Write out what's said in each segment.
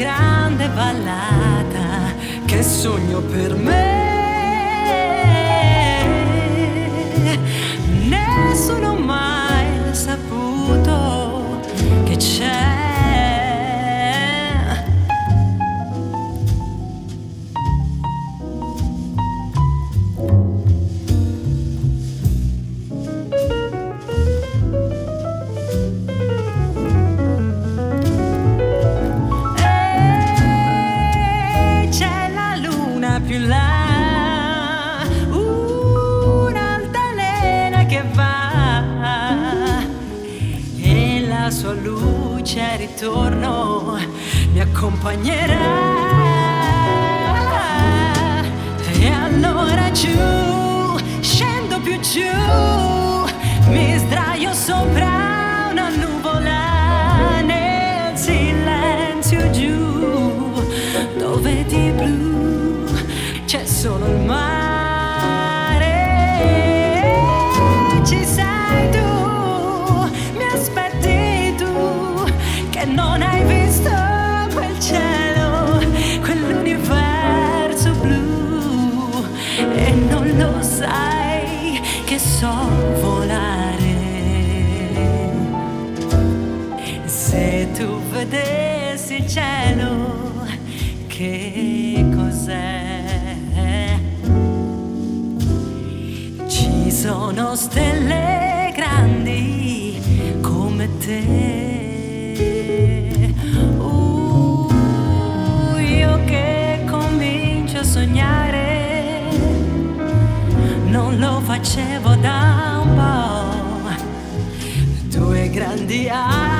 grande ballata che sogno per me. accompagnerà. E allora giù, scendo più giù, mi sdraio sopra. so volare. Se tu vedessi il cielo, che cos'è? Ci sono stelle grandi come te. Uh, io che comincio a sognare. facevo da un po'. Due grandi ali.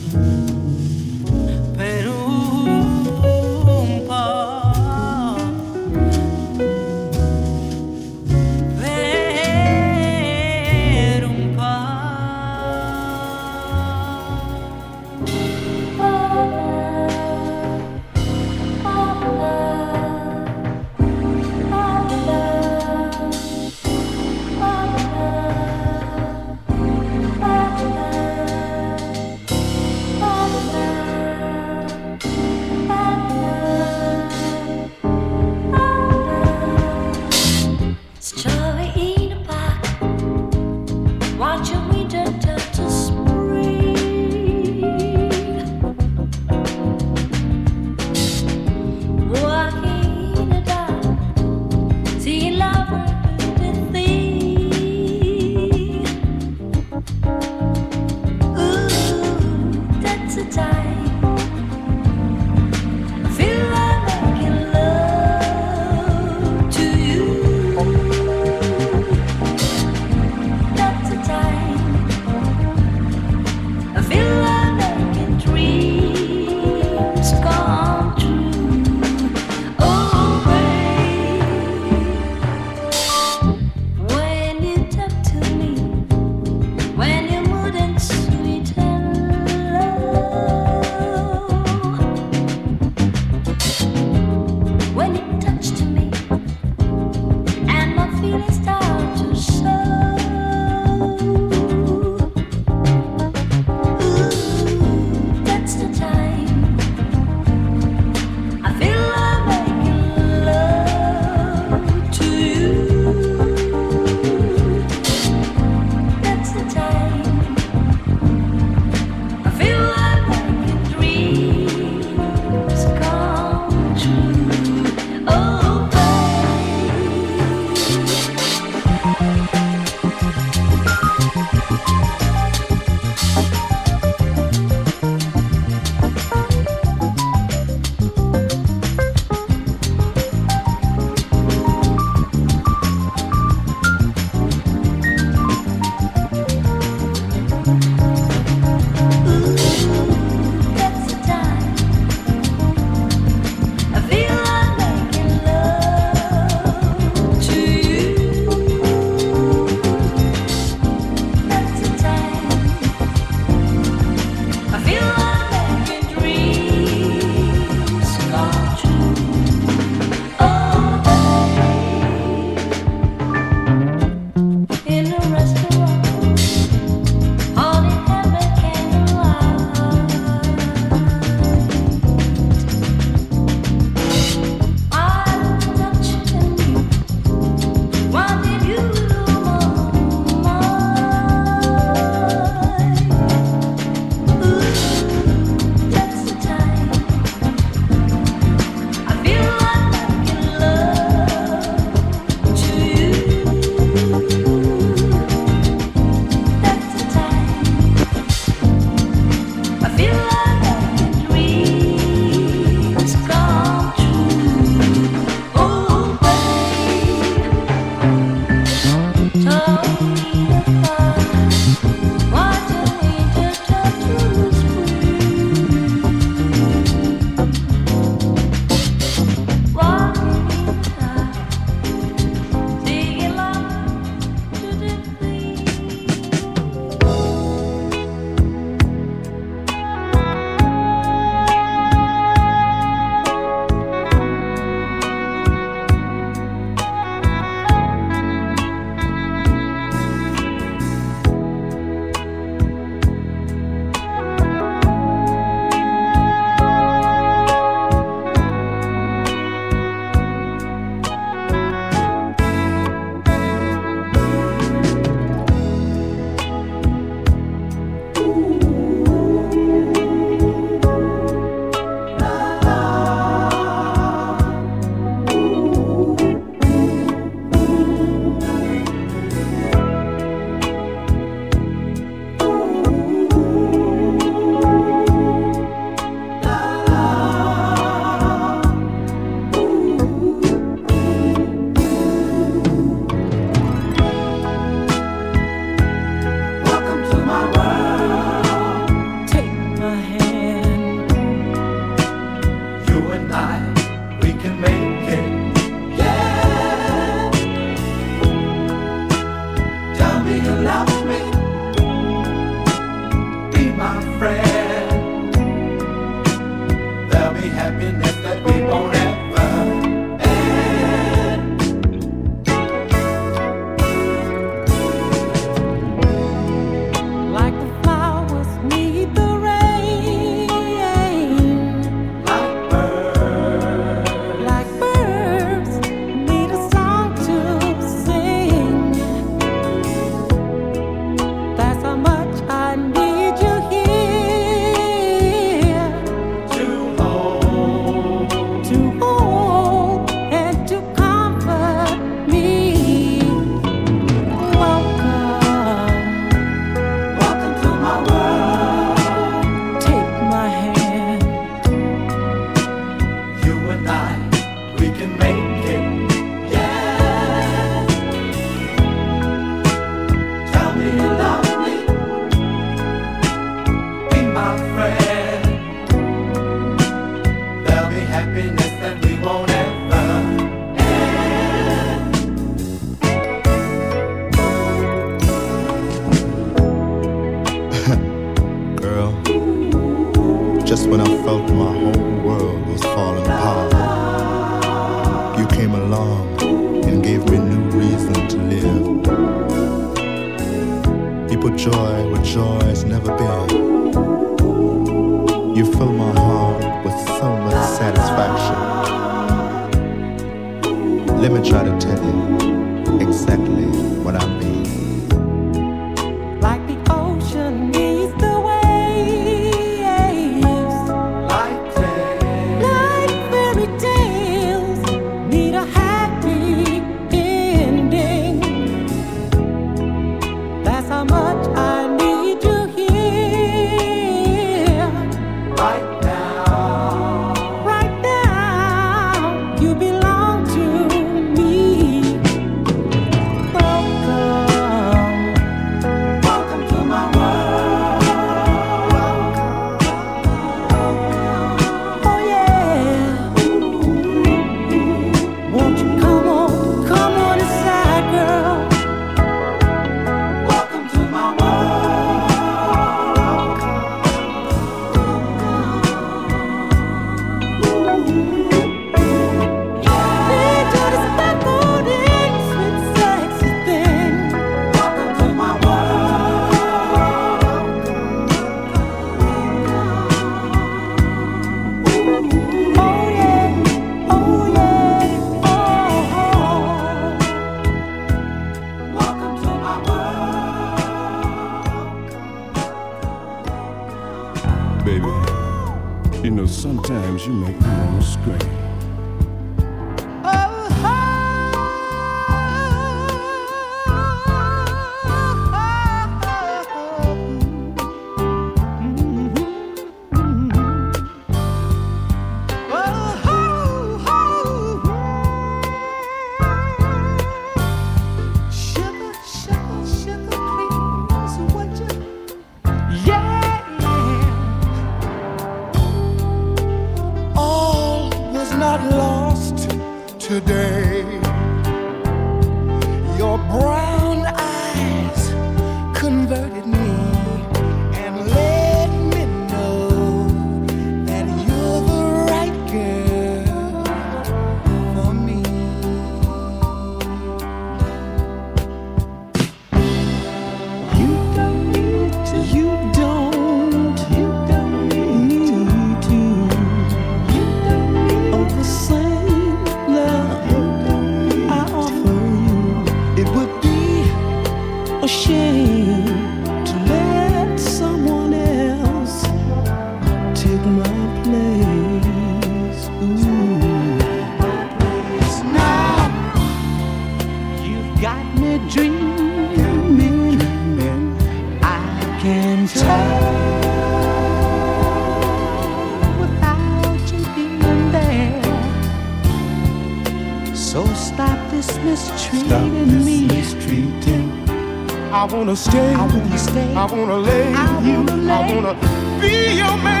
wanna stay. I wanna stay. I wanna lay. I wanna, lay. I wanna be your man.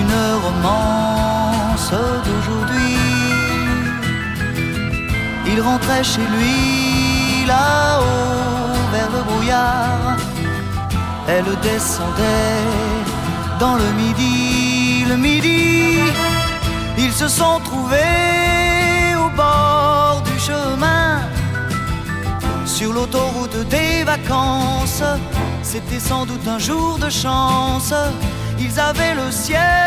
Une romance d'aujourd'hui. Il rentrait chez lui là-haut vers le brouillard, elle descendait dans le midi, le midi. Ils se sont trouvés au bord du chemin sur l'autoroute des vacances. C'était sans doute un jour de chance. Ils avaient le ciel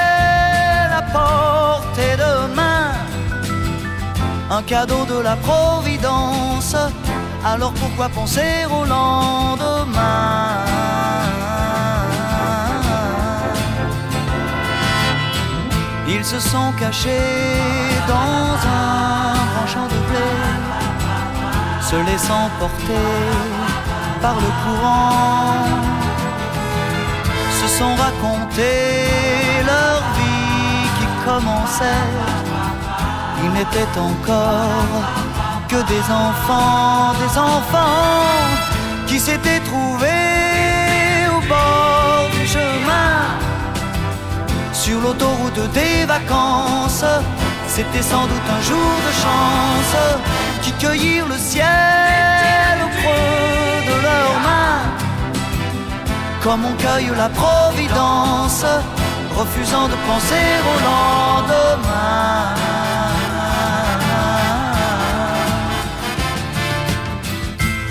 Un cadeau de la Providence. Alors pourquoi penser au lendemain? Ils se sont cachés dans un grand champ de blé se laissant porter par le courant, se sont racontés leur vie qui commençait. Ils n'étaient encore que des enfants, des enfants qui s'étaient trouvés au bord du chemin sur l'autoroute des vacances. C'était sans doute un jour de chance qui cueillirent le ciel au creux de leurs mains. Comme on cueille la providence, refusant de penser au lendemain.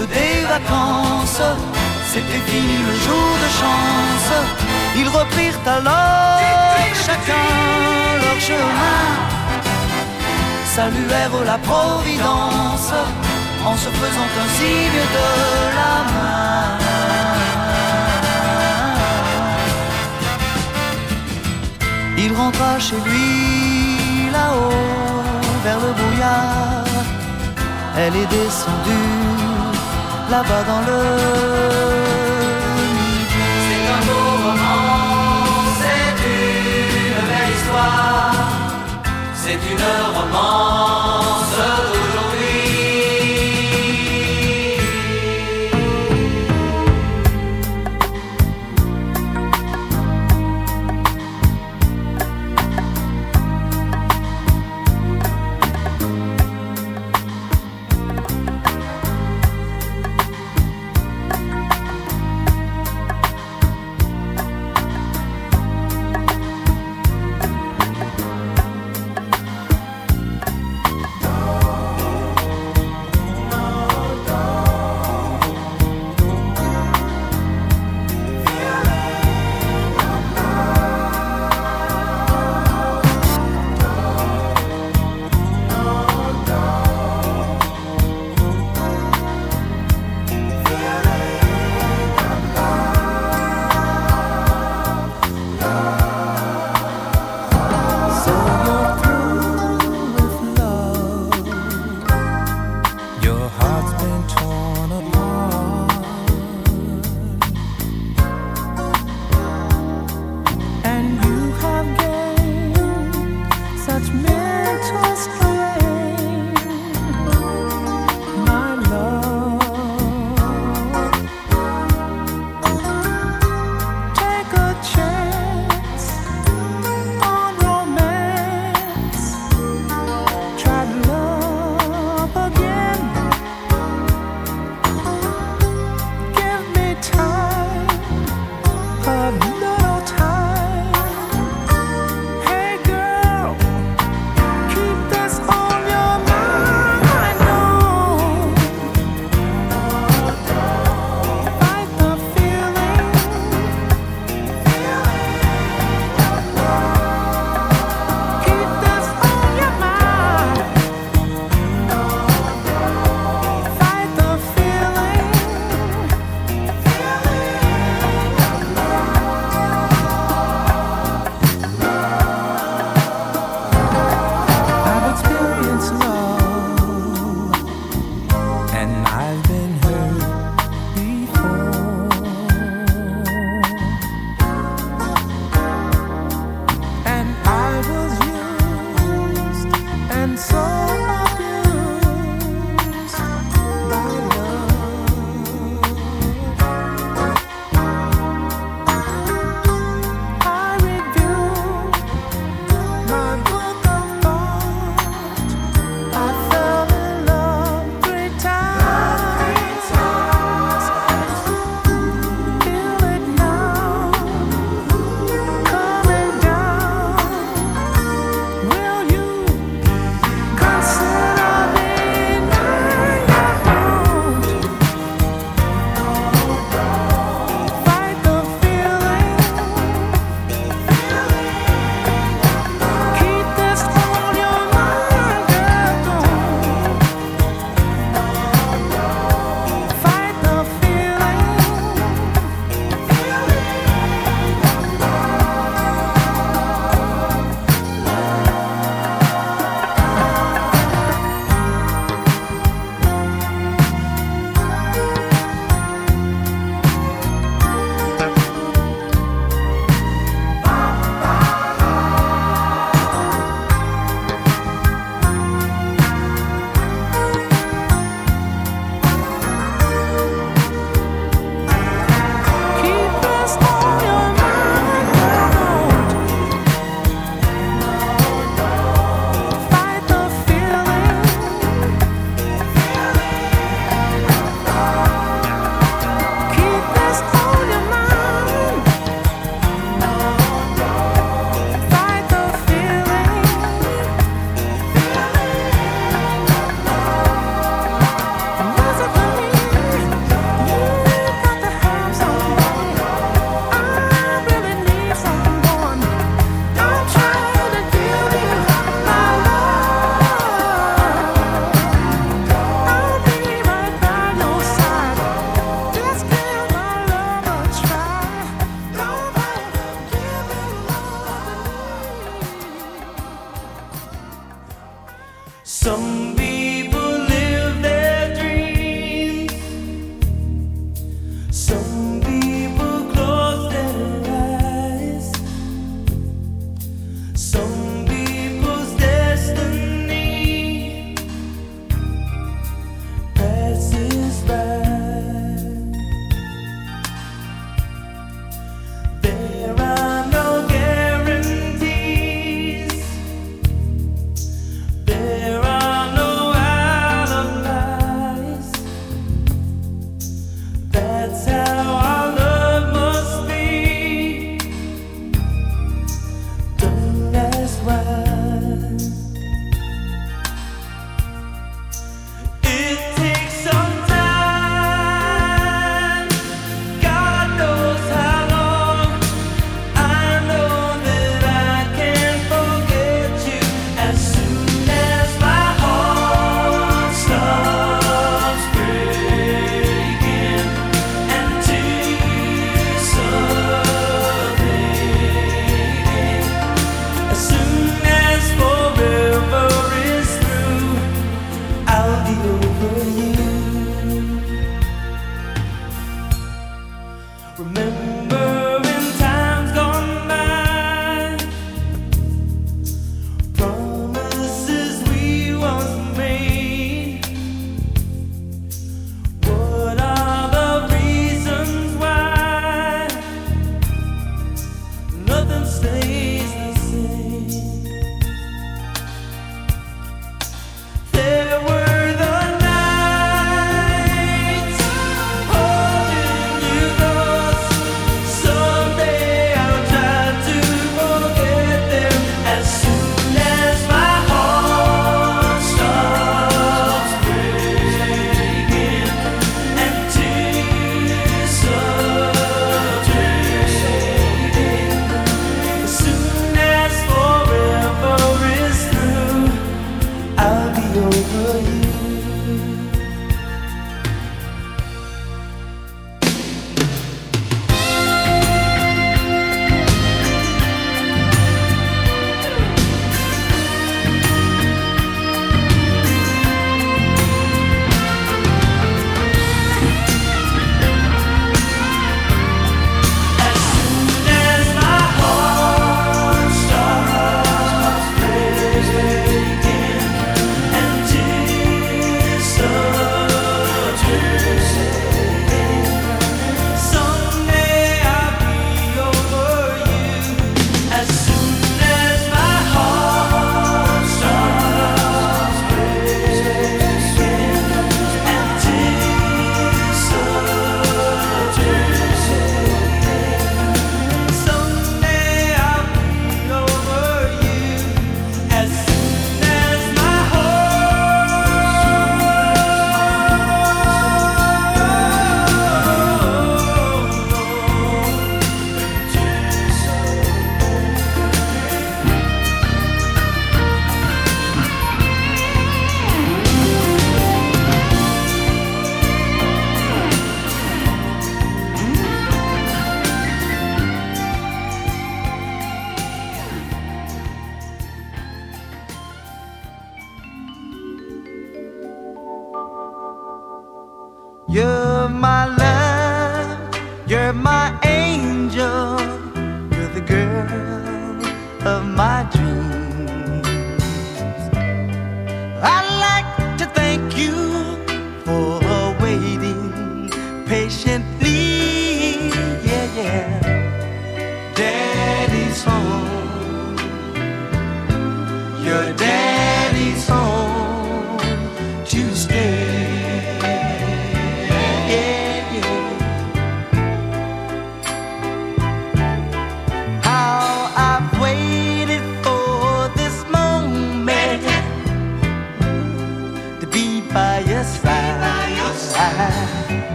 des vacances, c'était fini le jour de chance. Ils reprirent alors chacun leur chemin, saluèrent la Providence en se faisant un signe de la main. Il rentra chez lui là-haut vers le brouillard. Elle est descendue là-bas dans le. C'est un beau roman, c'est une belle histoire. C'est une romance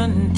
Christian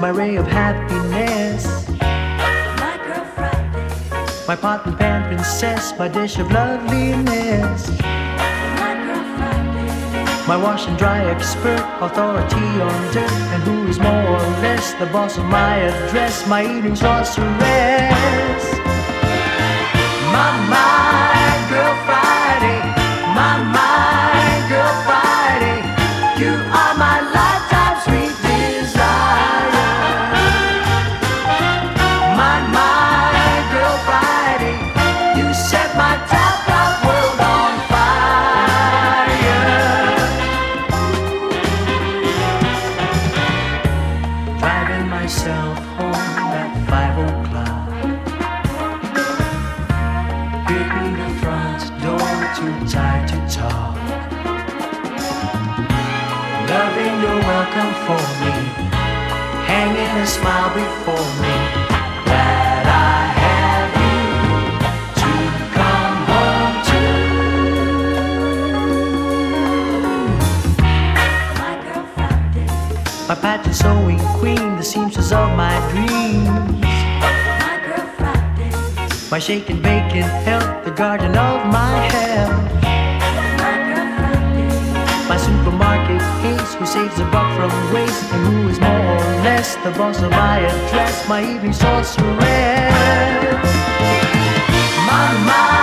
my ray of happiness. My girl Friday. My pot and pan princess, my dish of loveliness. My girl Friday. My wash and dry expert, authority on dirt, and who is more or less the boss of my address, my evening sorceress. My, my shake and bake health, the garden of my health. My supermarket ace who saves a buck from waste and who is more or less the boss of my address. My evening sorceress. My, my